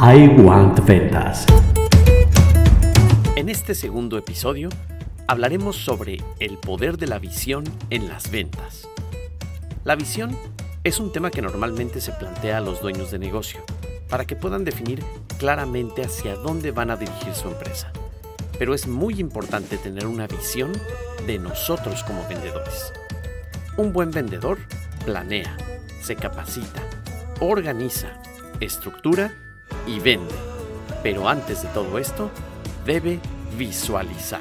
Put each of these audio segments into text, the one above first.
I Want Ventas. En este segundo episodio hablaremos sobre el poder de la visión en las ventas. La visión es un tema que normalmente se plantea a los dueños de negocio para que puedan definir claramente hacia dónde van a dirigir su empresa. Pero es muy importante tener una visión de nosotros como vendedores. Un buen vendedor planea, se capacita, organiza, estructura y vende. Pero antes de todo esto, debe visualizar.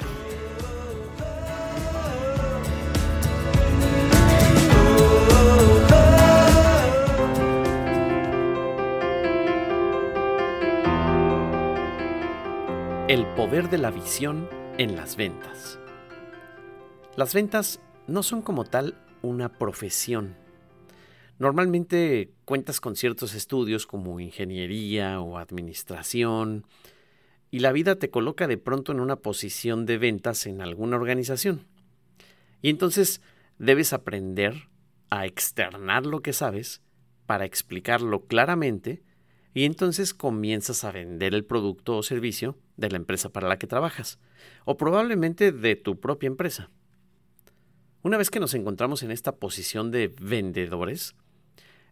El poder de la visión en las ventas. Las ventas no son como tal una profesión, Normalmente cuentas con ciertos estudios como ingeniería o administración y la vida te coloca de pronto en una posición de ventas en alguna organización. Y entonces debes aprender a externar lo que sabes para explicarlo claramente y entonces comienzas a vender el producto o servicio de la empresa para la que trabajas o probablemente de tu propia empresa. Una vez que nos encontramos en esta posición de vendedores,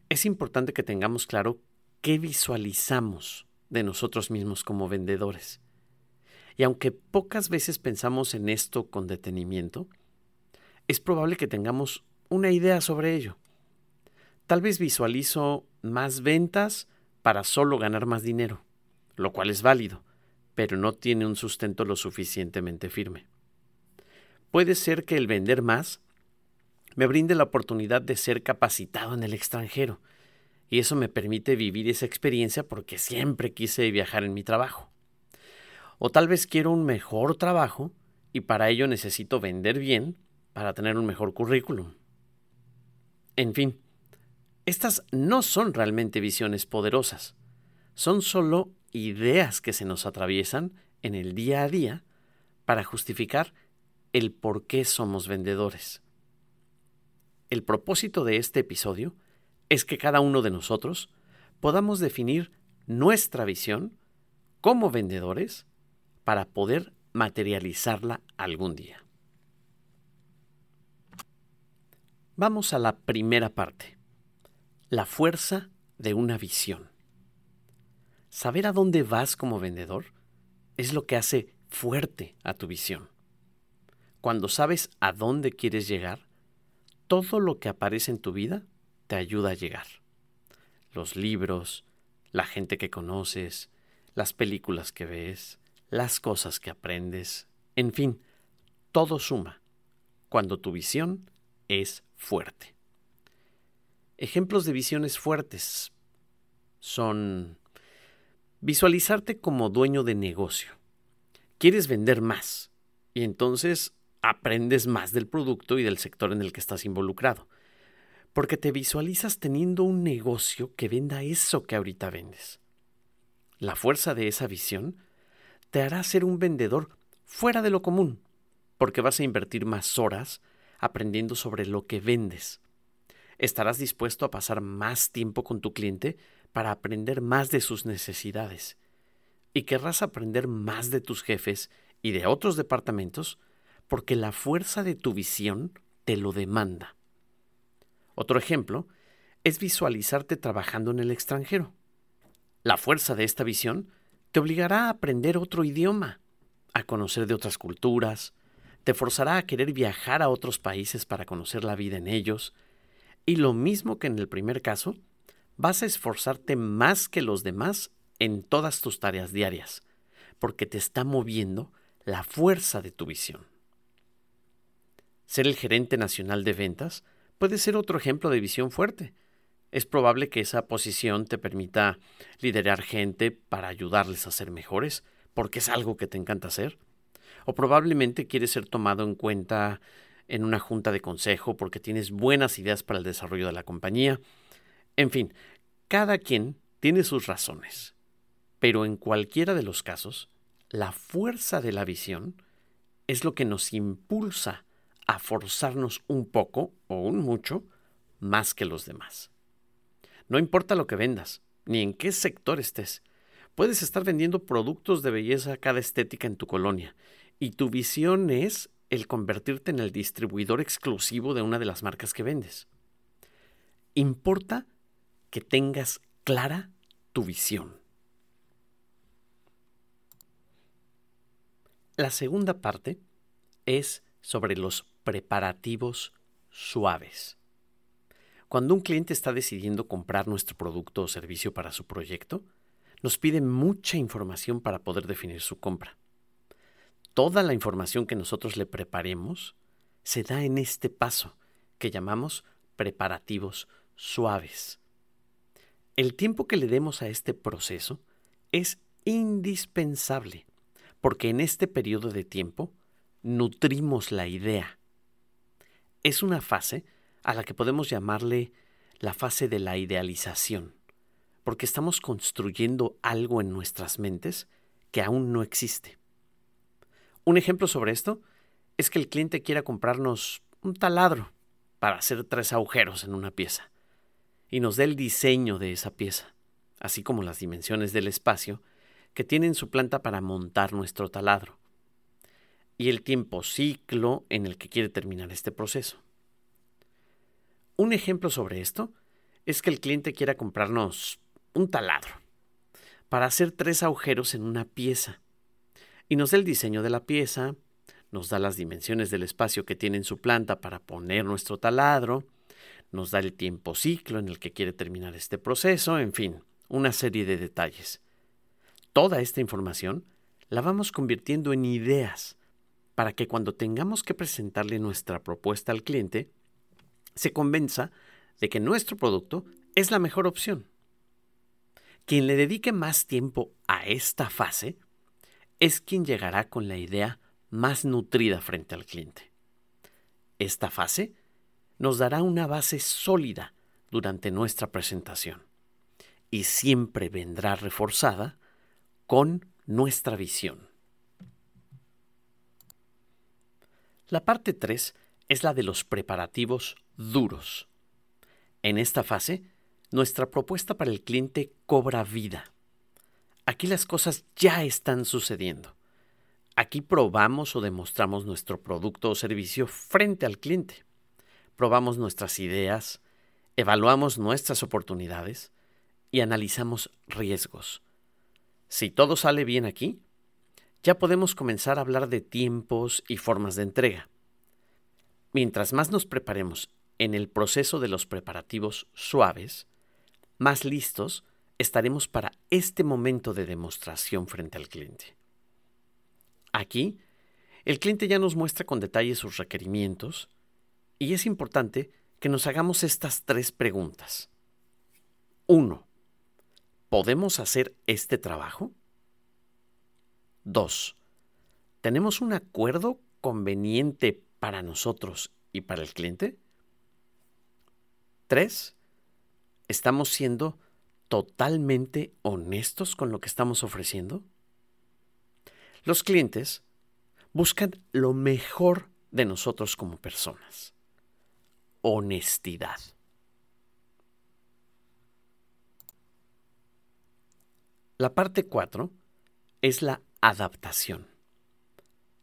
es importante que tengamos claro qué visualizamos de nosotros mismos como vendedores. Y aunque pocas veces pensamos en esto con detenimiento, es probable que tengamos una idea sobre ello. Tal vez visualizo más ventas para solo ganar más dinero, lo cual es válido, pero no tiene un sustento lo suficientemente firme. Puede ser que el vender más me brinde la oportunidad de ser capacitado en el extranjero, y eso me permite vivir esa experiencia porque siempre quise viajar en mi trabajo. O tal vez quiero un mejor trabajo y para ello necesito vender bien para tener un mejor currículum. En fin, estas no son realmente visiones poderosas, son solo ideas que se nos atraviesan en el día a día para justificar el por qué somos vendedores. El propósito de este episodio es que cada uno de nosotros podamos definir nuestra visión como vendedores para poder materializarla algún día. Vamos a la primera parte, la fuerza de una visión. Saber a dónde vas como vendedor es lo que hace fuerte a tu visión. Cuando sabes a dónde quieres llegar, todo lo que aparece en tu vida te ayuda a llegar. Los libros, la gente que conoces, las películas que ves, las cosas que aprendes, en fin, todo suma cuando tu visión es fuerte. Ejemplos de visiones fuertes son visualizarte como dueño de negocio. Quieres vender más y entonces aprendes más del producto y del sector en el que estás involucrado. Porque te visualizas teniendo un negocio que venda eso que ahorita vendes. La fuerza de esa visión te hará ser un vendedor fuera de lo común, porque vas a invertir más horas aprendiendo sobre lo que vendes. Estarás dispuesto a pasar más tiempo con tu cliente para aprender más de sus necesidades. Y querrás aprender más de tus jefes y de otros departamentos porque la fuerza de tu visión te lo demanda. Otro ejemplo es visualizarte trabajando en el extranjero. La fuerza de esta visión te obligará a aprender otro idioma, a conocer de otras culturas, te forzará a querer viajar a otros países para conocer la vida en ellos, y lo mismo que en el primer caso, vas a esforzarte más que los demás en todas tus tareas diarias, porque te está moviendo la fuerza de tu visión. Ser el gerente nacional de ventas puede ser otro ejemplo de visión fuerte. Es probable que esa posición te permita liderar gente para ayudarles a ser mejores, porque es algo que te encanta hacer. O probablemente quieres ser tomado en cuenta en una junta de consejo porque tienes buenas ideas para el desarrollo de la compañía. En fin, cada quien tiene sus razones. Pero en cualquiera de los casos, la fuerza de la visión es lo que nos impulsa a forzarnos un poco o un mucho más que los demás. No importa lo que vendas, ni en qué sector estés, Puedes estar vendiendo productos de belleza cada estética en tu colonia y tu visión es el convertirte en el distribuidor exclusivo de una de las marcas que vendes. Importa que tengas clara tu visión. La segunda parte es sobre los preparativos suaves. Cuando un cliente está decidiendo comprar nuestro producto o servicio para su proyecto, nos pide mucha información para poder definir su compra. Toda la información que nosotros le preparemos se da en este paso que llamamos preparativos suaves. El tiempo que le demos a este proceso es indispensable, porque en este periodo de tiempo nutrimos la idea. Es una fase a la que podemos llamarle la fase de la idealización, porque estamos construyendo algo en nuestras mentes que aún no existe. Un ejemplo sobre esto es que el cliente quiera comprarnos un taladro para hacer tres agujeros en una pieza y nos dé el diseño de esa pieza, así como las dimensiones del espacio que tiene en su planta para montar nuestro taladro, y el tiempo ciclo en el que quiere terminar este proceso. Un ejemplo sobre esto es que el cliente quiera comprarnos un taladro para hacer tres agujeros en una pieza y nos da el diseño de la pieza, nos da las dimensiones del espacio que tiene en su planta para poner nuestro taladro, nos da el tiempo ciclo en el que quiere terminar este proceso, en fin, una serie de detalles. Toda esta información la vamos convirtiendo en ideas para que cuando tengamos que presentarle nuestra propuesta al cliente, se convenza de que nuestro producto es la mejor opción. Quien le dedique más tiempo a esta fase es quien llegará con la idea más nutrida frente al cliente. Esta fase nos dará una base sólida durante nuestra presentación y siempre vendrá reforzada con nuestra visión. La parte 3 es la de los preparativos duros. En esta fase, nuestra propuesta para el cliente cobra vida. Aquí las cosas ya están sucediendo. Aquí probamos o demostramos nuestro producto o servicio frente al cliente probamos nuestras ideas, evaluamos nuestras oportunidades y analizamos riesgos. Si todo sale bien aquí, ya podemos comenzar a hablar de tiempos y formas de entrega. Mientras más nos preparemos en el proceso de los preparativos suaves, más listos estaremos para este momento de demostración frente al cliente. Aquí, el cliente ya nos muestra con detalle sus requerimientos, y es importante que nos hagamos estas tres preguntas. Uno, ¿podemos hacer este trabajo? Dos, ¿tenemos un acuerdo conveniente para nosotros y para el cliente? Tres, ¿estamos siendo totalmente honestos con lo que estamos ofreciendo? Los clientes buscan lo mejor de nosotros como personas honestidad. La parte 4 es la adaptación.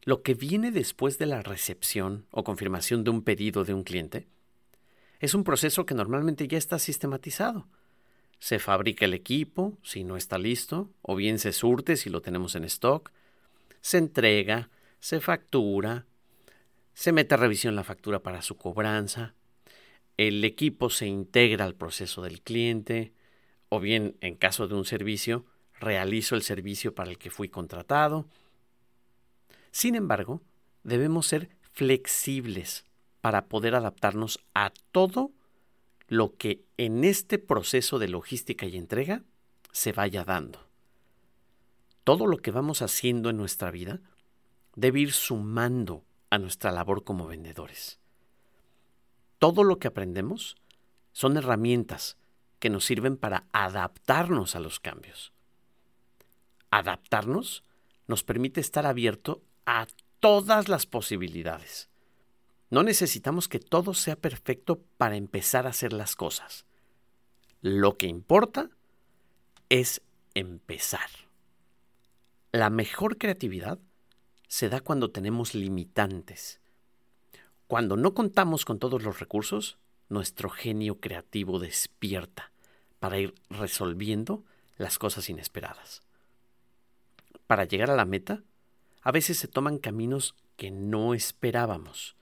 Lo que viene después de la recepción o confirmación de un pedido de un cliente es un proceso que normalmente ya está sistematizado. Se fabrica el equipo si no está listo, o bien se surte si lo tenemos en stock, se entrega, se factura, se mete a revisión la factura para su cobranza, el equipo se integra al proceso del cliente, o bien en caso de un servicio, realizo el servicio para el que fui contratado. Sin embargo, debemos ser flexibles para poder adaptarnos a todo lo que en este proceso de logística y entrega se vaya dando. Todo lo que vamos haciendo en nuestra vida debe ir sumando a nuestra labor como vendedores todo lo que aprendemos son herramientas que nos sirven para adaptarnos a los cambios. Adaptarnos nos permite estar abierto a todas las posibilidades. No necesitamos que todo sea perfecto para empezar a hacer las cosas. Lo que importa es empezar. La mejor creatividad se da cuando tenemos limitantes. Cuando no contamos con todos los recursos, nuestro genio creativo despierta para ir resolviendo las cosas inesperadas. Para llegar a la meta, a veces se toman caminos que no esperábamos,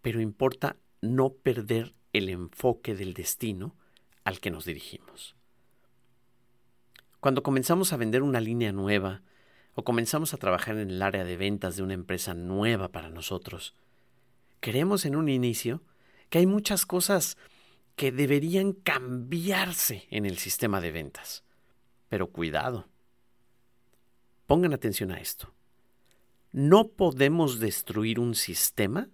pero importa no perder el enfoque del destino al que nos dirigimos. Cuando comenzamos a vender una línea nueva o comenzamos a trabajar en el área de ventas de una empresa nueva para nosotros, creemos en un inicio que hay muchas cosas que deberían cambiarse en el sistema de ventas. Pero cuidado. Pongan atención a esto. No podemos destruir un sistema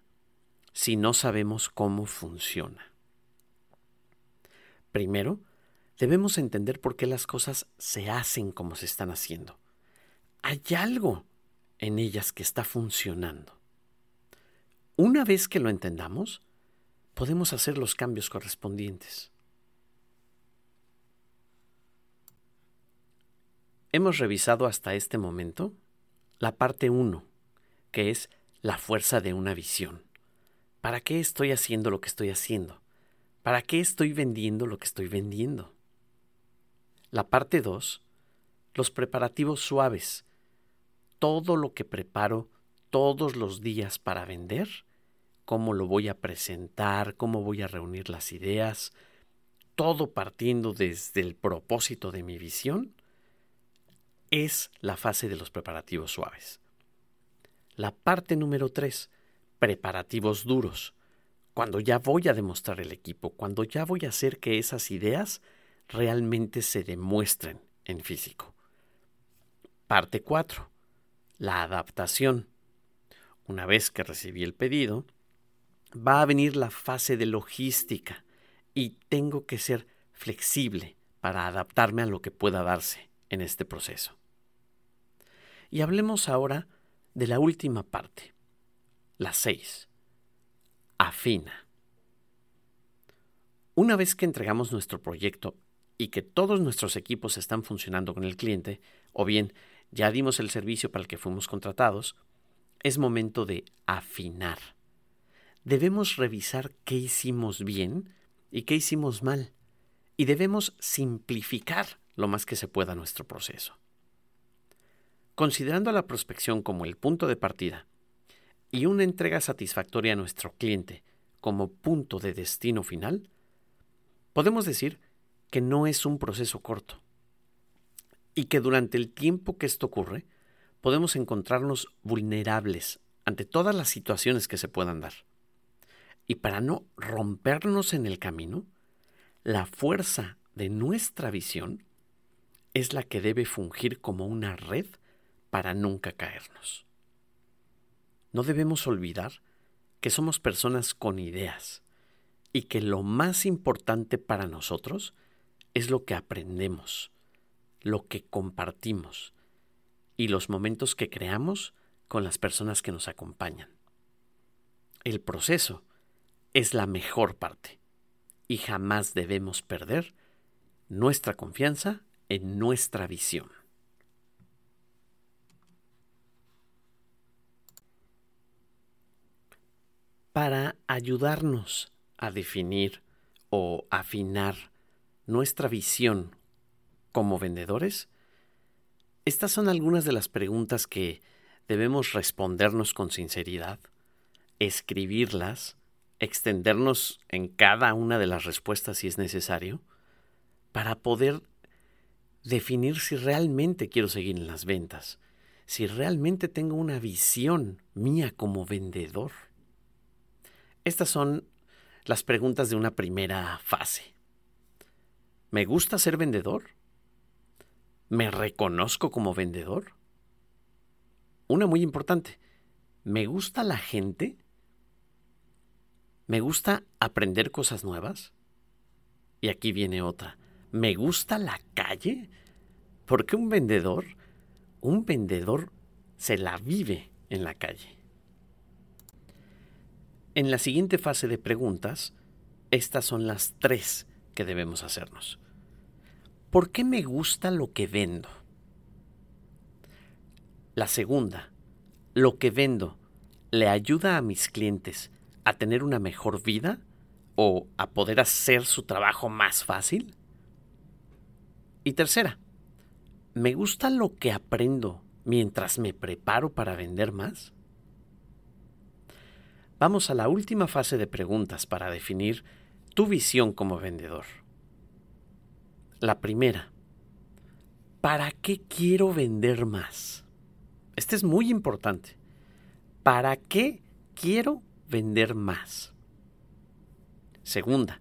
si no sabemos cómo funciona. Primero, debemos entender por qué las cosas se hacen como se están haciendo. Hay algo en ellas que está funcionando. Una vez que lo entendamos, podemos hacer los cambios correspondientes. Hemos revisado hasta este momento la parte 1, que es la fuerza de una visión. ¿Para qué estoy haciendo lo que estoy haciendo? ¿Para qué estoy vendiendo lo que estoy vendiendo? La parte 2, los preparativos suaves. Todo lo que preparo todos los días para vender cómo lo voy a presentar, cómo voy a reunir las ideas, todo partiendo desde el propósito de mi visión, es la fase de los preparativos suaves. La parte número tres, preparativos duros, cuando ya voy a demostrar el equipo, cuando ya voy a hacer que esas ideas realmente se demuestren en físico. Parte 4. La adaptación. Una vez que recibí el pedido, va a venir la fase de logística y tengo que ser flexible para adaptarme a lo que pueda darse en este proceso. Y hablemos ahora de la última parte, la 6. Afina. Una vez que entregamos nuestro proyecto y que todos nuestros equipos están funcionando con el cliente, o bien ya dimos el servicio para el que fuimos contratados, es momento de afinar debemos revisar qué hicimos bien y qué hicimos mal, y debemos simplificar lo más que se pueda nuestro proceso. Considerando la prospección como el punto de partida y una entrega satisfactoria a nuestro cliente como punto de destino final, podemos decir que no es un proceso corto y que durante el tiempo que esto ocurre podemos encontrarnos vulnerables ante todas las situaciones que se puedan dar. Y para no rompernos en el camino, la fuerza de nuestra visión es la que debe fungir como una red para nunca caernos. No debemos olvidar que somos personas con ideas y que lo más importante para nosotros es lo que aprendemos, lo que compartimos y los momentos que creamos con las personas que nos acompañan. El proceso es la mejor parte y jamás debemos perder nuestra confianza en nuestra visión. Para ayudarnos a definir o afinar nuestra visión como vendedores, estas son algunas de las preguntas que debemos respondernos con sinceridad, escribirlas, extendernos en cada una de las respuestas si es necesario, para poder definir si realmente quiero seguir en las ventas, si realmente tengo una visión mía como vendedor. Estas son las preguntas de una primera fase. ¿Me gusta ser vendedor? ¿Me reconozco como vendedor? Una muy importante. ¿Me gusta la gente? Me gusta aprender cosas nuevas. Y aquí viene otra. Me gusta la calle. Porque un vendedor, un vendedor se la vive en la calle. En la siguiente fase de preguntas, estas son las tres que debemos hacernos. ¿Por qué me gusta lo que vendo? La segunda, ¿lo que vendo le ayuda a mis clientes a tener una mejor vida o a poder hacer su trabajo más fácil? Y tercera, ¿me gusta lo que aprendo mientras me preparo para vender más? Vamos a la última fase de preguntas para definir tu visión como vendedor. La primera, ¿para qué quiero vender más? Este es muy importante. ¿Para qué quiero vender más? Segunda,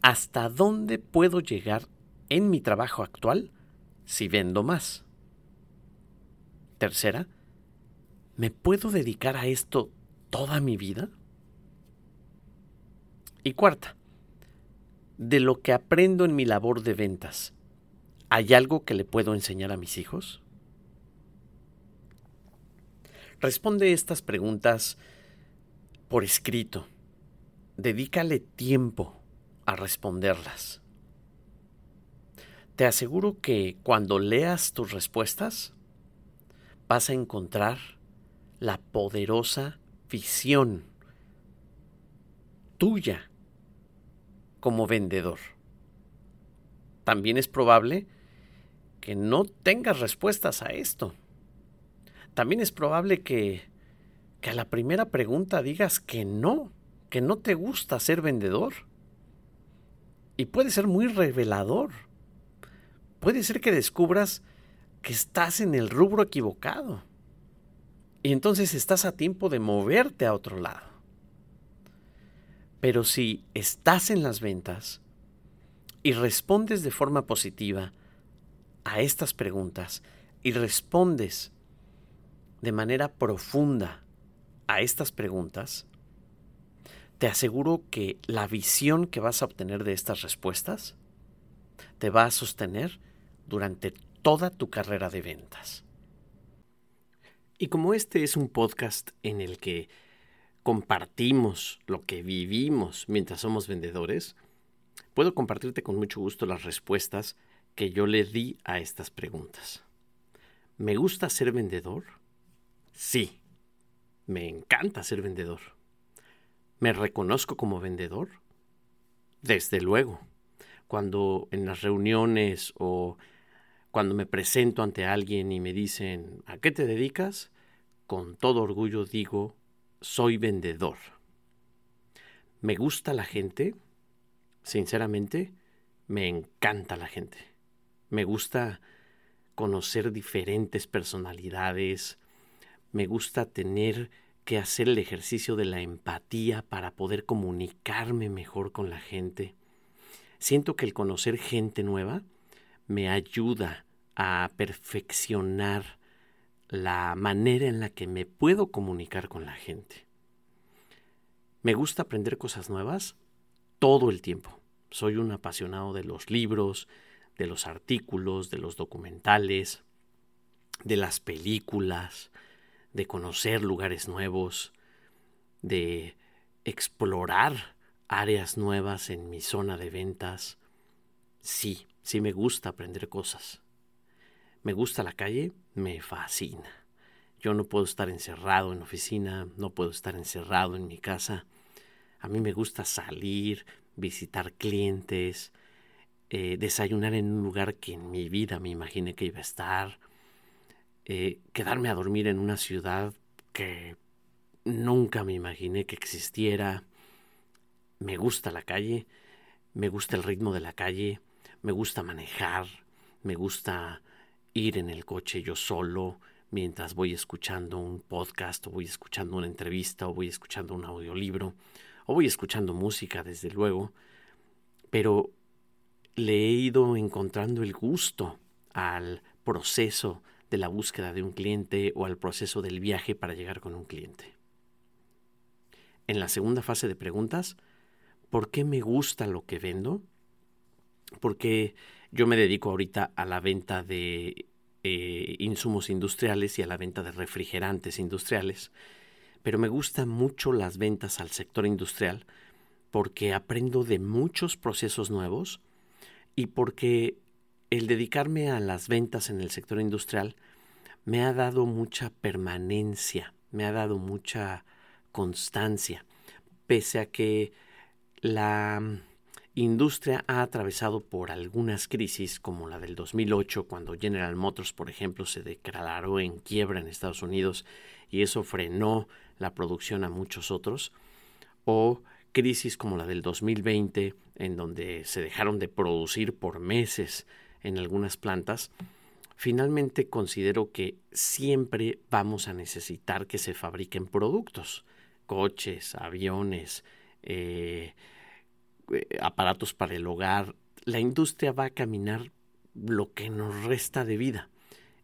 ¿hasta dónde puedo llegar en mi trabajo actual si vendo más? Tercera, ¿me puedo dedicar a esto toda mi vida? Y cuarta, de lo que aprendo en mi labor de ventas, ¿hay algo que le puedo enseñar a mis hijos? Responde estas preguntas por escrito. Dedícale tiempo a responderlas. Te aseguro que cuando leas tus respuestas vas a encontrar la poderosa visión tuya como vendedor. También es probable que no tengas respuestas a esto. También es probable que, que a la primera pregunta digas que no, que no te gusta ser vendedor. Y puede ser muy revelador. Puede ser que descubras que estás en el rubro equivocado. Y entonces estás a tiempo de moverte a otro lado. Pero si estás en las ventas y respondes de forma positiva a estas preguntas y respondes de manera profunda a estas preguntas, te aseguro que la visión que vas a obtener de estas respuestas te va a sostener durante toda tu carrera de ventas. Y como este es un podcast en el que compartimos lo que vivimos mientras somos vendedores, puedo compartirte con mucho gusto las respuestas que yo le di a estas preguntas. ¿Me gusta ser vendedor? Sí, me encanta ser vendedor. ¿Me reconozco como vendedor? Desde luego. Cuando en las reuniones o cuando me presento ante alguien y me dicen, ¿a qué te dedicas? Con todo orgullo digo, soy vendedor. ¿Me gusta la gente? Sinceramente, me encanta la gente. Me gusta conocer diferentes personalidades. Me gusta tener que hacer el ejercicio de la empatía para poder comunicarme mejor con la gente. Siento que el conocer gente nueva me ayuda a perfeccionar la manera en la que me puedo comunicar con la gente. Me gusta aprender cosas nuevas todo el tiempo. Soy un apasionado de los libros, de los artículos, de los documentales, de las películas, de conocer lugares nuevos, de explorar áreas nuevas en mi zona de ventas. Sí, sí me gusta aprender cosas. Me gusta la calle, me fascina. Yo no puedo estar encerrado en oficina, no puedo estar encerrado en mi casa. A mí me gusta salir, visitar clientes, eh, desayunar en un lugar que en mi vida me imaginé que iba a estar, eh, quedarme a dormir en una ciudad que nunca me imaginé que existiera. Me gusta la calle, me gusta el ritmo de la calle, me gusta manejar, me gusta ir en el coche yo solo mientras voy escuchando un podcast o voy escuchando una entrevista o voy escuchando un audiolibro o voy escuchando música desde luego, pero le he ido encontrando el gusto al proceso de la búsqueda de un cliente o al proceso del viaje para llegar con un cliente. En la segunda fase de preguntas, ¿por qué me gusta lo que vendo? Porque yo me dedico ahorita a la venta de eh, insumos industriales y a la venta de refrigerantes industriales, pero me gustan mucho las ventas al sector industrial porque aprendo de muchos procesos nuevos y porque el dedicarme a las ventas en el sector industrial me ha dado mucha permanencia, me ha dado mucha constancia, pese a que la industria ha atravesado por algunas crisis, como la del 2008, cuando General Motors, por ejemplo, se declaró en quiebra en Estados Unidos y eso frenó la producción a muchos otros, o crisis como la del 2020, en donde se dejaron de producir por meses en algunas plantas, finalmente considero que siempre vamos a necesitar que se fabriquen productos, coches, aviones, eh, aparatos para el hogar. La industria va a caminar lo que nos resta de vida.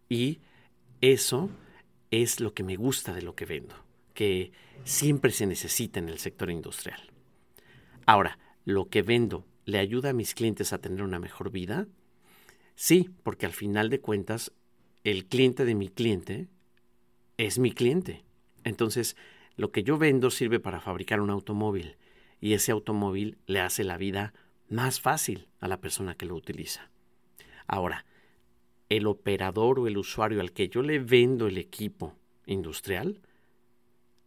Y eso es lo que me gusta de lo que vendo, que siempre se necesita en el sector industrial. Ahora, ¿lo que vendo le ayuda a mis clientes a tener una mejor vida? Sí, porque al final de cuentas, el cliente de mi cliente es mi cliente. Entonces, lo que yo vendo sirve para fabricar un automóvil y ese automóvil le hace la vida más fácil a la persona que lo utiliza. Ahora, el operador o el usuario al que yo le vendo el equipo industrial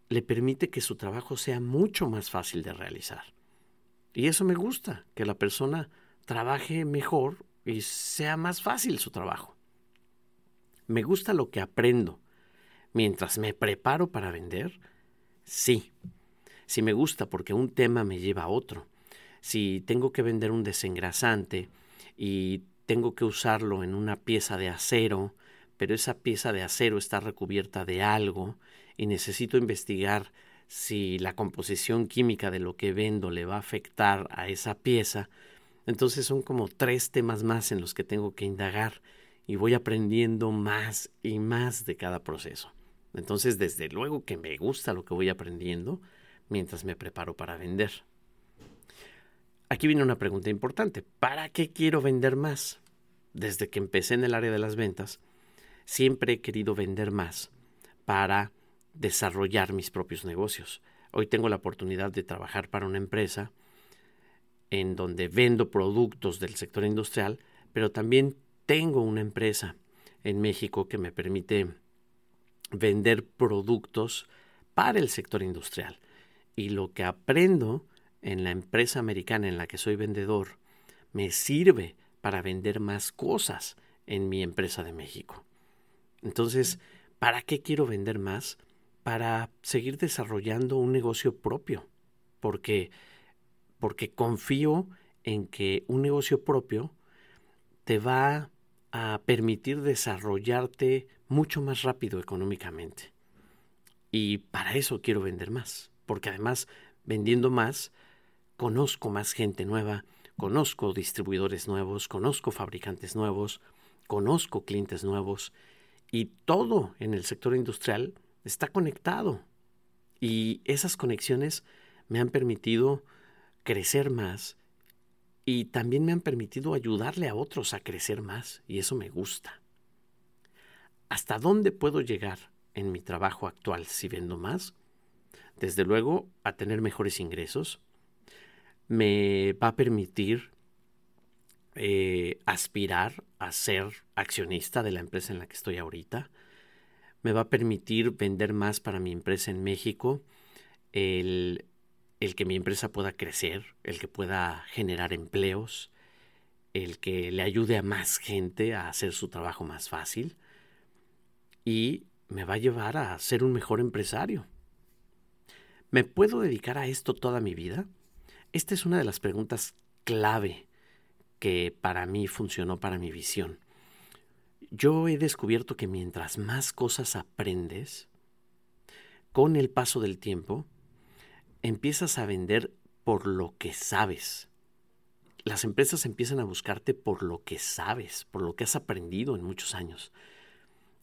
le permite que su trabajo sea mucho más fácil de realizar. Y eso me gusta, que la persona trabaje mejor y sea más fácil su trabajo. Me gusta lo que aprendo. Mientras me preparo para vender, sí. Si me gusta porque un tema me lleva a otro. Si tengo que vender un desengrasante y tengo que usarlo en una pieza de acero, pero esa pieza de acero está recubierta de algo y necesito investigar si la composición química de lo que vendo le va a afectar a esa pieza, entonces son como tres temas más en los que tengo que indagar y voy aprendiendo más y más de cada proceso. Entonces, desde luego que me gusta lo que voy aprendiendo mientras me preparo para vender. Aquí viene una pregunta importante. ¿Para qué quiero vender más? Desde que empecé en el área de las ventas, siempre he querido vender más para desarrollar mis propios negocios. Hoy tengo la oportunidad de trabajar para una empresa en donde vendo productos del sector industrial, pero también tengo una empresa en México que me permite vender productos para el sector industrial. Y lo que aprendo en la empresa americana en la que soy vendedor me sirve para vender más cosas en mi empresa de México. Entonces, ¿para qué quiero vender más? para seguir desarrollando un negocio propio, porque, porque confío en que un negocio propio te va a permitir desarrollarte mucho más rápido económicamente. Y para eso quiero vender más, porque además vendiendo más, conozco más gente nueva, conozco distribuidores nuevos, conozco fabricantes nuevos, conozco clientes nuevos y todo en el sector industrial está conectado. Y esas conexiones me han permitido crecer más y también me han permitido ayudarle a otros a crecer más y eso me gusta. ¿Hasta dónde puedo llegar en mi trabajo actual si vendo más? Desde luego a tener mejores ingresos. Me va a permitir eh, aspirar a ser accionista de la empresa en la que estoy ahorita me va a permitir vender más para mi empresa en México, el, el que mi empresa pueda crecer, el que pueda generar empleos, el que le ayude a más gente a hacer su trabajo más fácil y me va a llevar a ser un mejor empresario. ¿Me puedo dedicar a esto toda mi vida? Esta es una de las preguntas clave que para mí funcionó para mi visión. Yo he descubierto que mientras más cosas aprendes, con el paso del tiempo, empiezas a vender por lo que sabes. Las empresas empiezan a buscarte por lo que sabes, por lo que has aprendido en muchos años.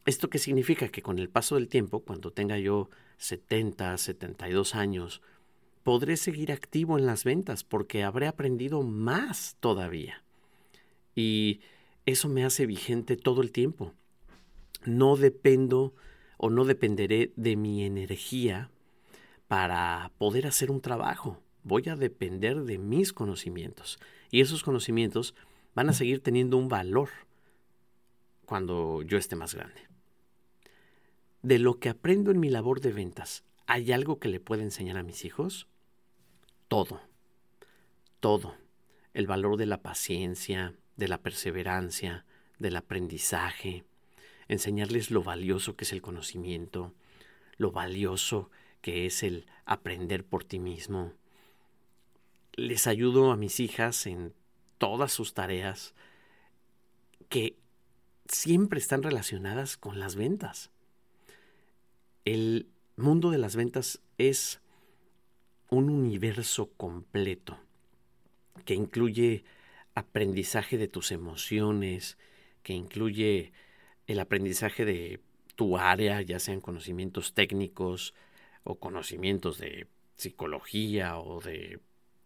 ¿Esto qué significa? Que con el paso del tiempo, cuando tenga yo 70, 72 años, podré seguir activo en las ventas porque habré aprendido más todavía. Y eso me hace vigente todo el tiempo. No dependo o no dependeré de mi energía para poder hacer un trabajo. Voy a depender de mis conocimientos. Y esos conocimientos van a seguir teniendo un valor cuando yo esté más grande. De lo que aprendo en mi labor de ventas, ¿hay algo que le pueda enseñar a mis hijos? Todo, todo. El valor de la paciencia, de la perseverancia, del aprendizaje, enseñarles lo valioso que es el conocimiento, lo valioso que es el aprender por ti mismo. Les ayudo a mis hijas en todas sus tareas que siempre están relacionadas con las ventas. El mundo de las ventas es un universo completo que incluye aprendizaje de tus emociones, que incluye el aprendizaje de tu área, ya sean conocimientos técnicos o conocimientos de psicología o de,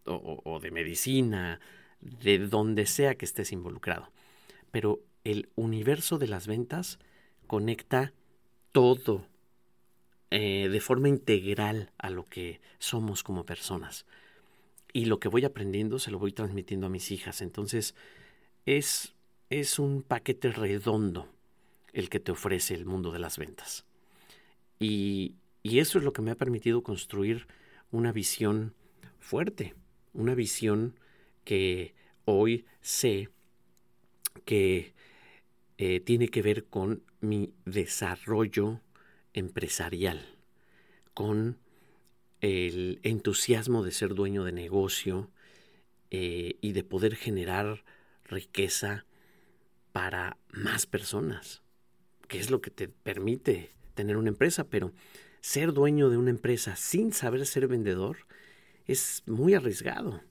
o, de medicina, de donde sea que estés involucrado. Pero el universo de las ventas conecta todo eh, de forma integral a lo que somos como personas. Y lo que voy aprendiendo se lo voy transmitiendo a mis hijas. Entonces es, es un paquete redondo el que te ofrece el mundo de las ventas. Y, y eso es lo que me ha permitido construir una visión fuerte, una visión que hoy sé que eh, tiene que ver con mi desarrollo empresarial, con el entusiasmo de ser dueño de negocio eh, y de poder generar riqueza para más personas, que es lo que te permite tener una empresa, pero ser dueño de una empresa sin saber ser vendedor es muy arriesgado.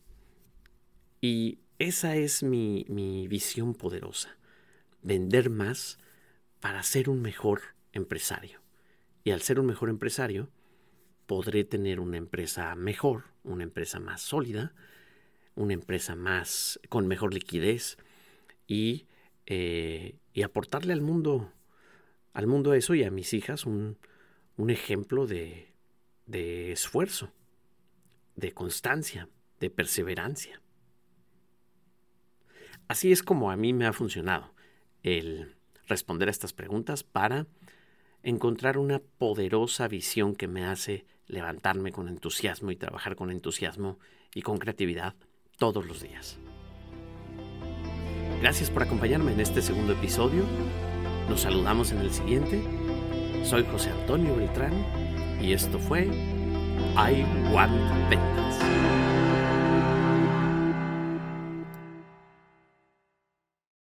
Y esa es mi, mi visión poderosa, vender más para ser un mejor empresario. Y al ser un mejor empresario, podré tener una empresa mejor, una empresa más sólida, una empresa más con mejor liquidez y, eh, y aportarle al mundo, al mundo eso y a mis hijas un, un ejemplo de, de esfuerzo, de constancia, de perseverancia. Así es como a mí me ha funcionado el responder a estas preguntas para encontrar una poderosa visión que me hace levantarme con entusiasmo y trabajar con entusiasmo y con creatividad todos los días. Gracias por acompañarme en este segundo episodio. Nos saludamos en el siguiente. Soy José Antonio Beltrán y esto fue I Want Ventas.